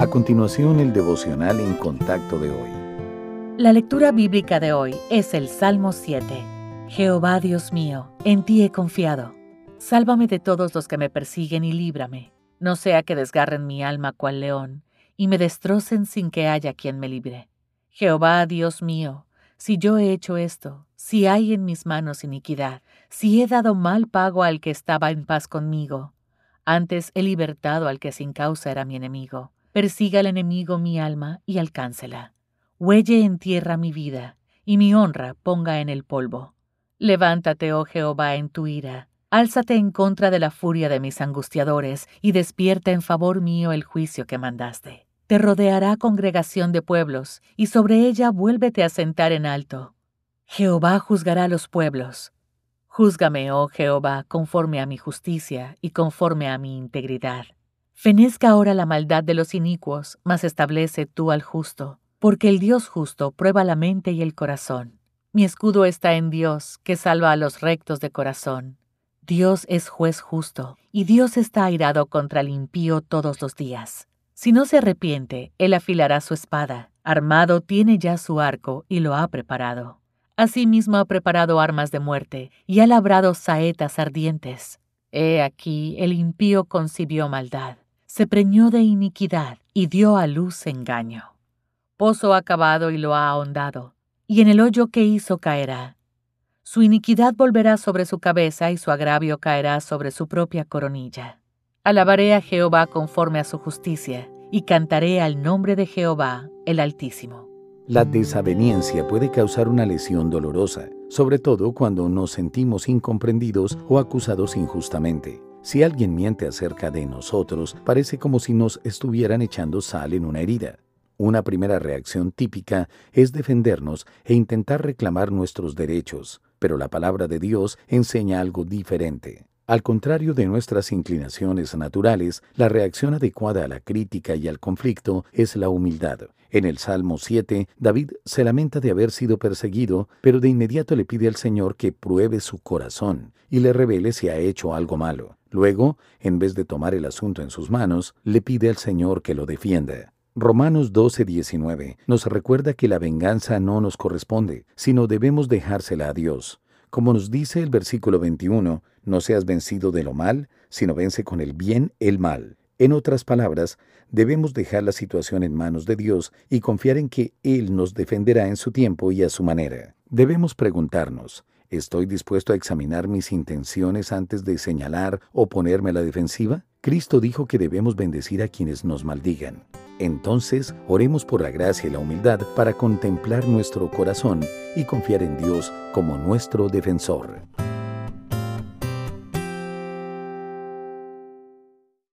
A continuación, el devocional en contacto de hoy. La lectura bíblica de hoy es el Salmo 7. Jehová Dios mío, en ti he confiado. Sálvame de todos los que me persiguen y líbrame. No sea que desgarren mi alma cual león y me destrocen sin que haya quien me libre. Jehová Dios mío, si yo he hecho esto, si hay en mis manos iniquidad, si he dado mal pago al que estaba en paz conmigo, antes he libertado al que sin causa era mi enemigo Persiga el enemigo mi alma y alcáncela. Huelle en tierra mi vida, y mi honra ponga en el polvo. Levántate, oh Jehová, en tu ira. Álzate en contra de la furia de mis angustiadores, y despierta en favor mío el juicio que mandaste. Te rodeará congregación de pueblos, y sobre ella vuélvete a sentar en alto. Jehová juzgará a los pueblos. Júzgame, oh Jehová, conforme a mi justicia y conforme a mi integridad. Fenezca ahora la maldad de los inicuos, mas establece tú al justo, porque el Dios justo prueba la mente y el corazón. Mi escudo está en Dios, que salva a los rectos de corazón. Dios es juez justo, y Dios está airado contra el impío todos los días. Si no se arrepiente, él afilará su espada. Armado tiene ya su arco y lo ha preparado. Asimismo ha preparado armas de muerte y ha labrado saetas ardientes. He aquí el impío concibió maldad se preñó de iniquidad y dio a luz engaño. Pozo ha cavado y lo ha ahondado, y en el hoyo que hizo caerá. Su iniquidad volverá sobre su cabeza y su agravio caerá sobre su propia coronilla. Alabaré a Jehová conforme a su justicia, y cantaré al nombre de Jehová, el Altísimo. La desaveniencia puede causar una lesión dolorosa, sobre todo cuando nos sentimos incomprendidos o acusados injustamente. Si alguien miente acerca de nosotros, parece como si nos estuvieran echando sal en una herida. Una primera reacción típica es defendernos e intentar reclamar nuestros derechos, pero la palabra de Dios enseña algo diferente. Al contrario de nuestras inclinaciones naturales, la reacción adecuada a la crítica y al conflicto es la humildad. En el Salmo 7, David se lamenta de haber sido perseguido, pero de inmediato le pide al Señor que pruebe su corazón y le revele si ha hecho algo malo. Luego, en vez de tomar el asunto en sus manos, le pide al Señor que lo defienda. Romanos 12:19 nos recuerda que la venganza no nos corresponde, sino debemos dejársela a Dios. Como nos dice el versículo 21, no seas vencido de lo mal, sino vence con el bien el mal. En otras palabras, debemos dejar la situación en manos de Dios y confiar en que Él nos defenderá en su tiempo y a su manera. Debemos preguntarnos, ¿Estoy dispuesto a examinar mis intenciones antes de señalar o ponerme a la defensiva? Cristo dijo que debemos bendecir a quienes nos maldigan. Entonces, oremos por la gracia y la humildad para contemplar nuestro corazón y confiar en Dios como nuestro defensor.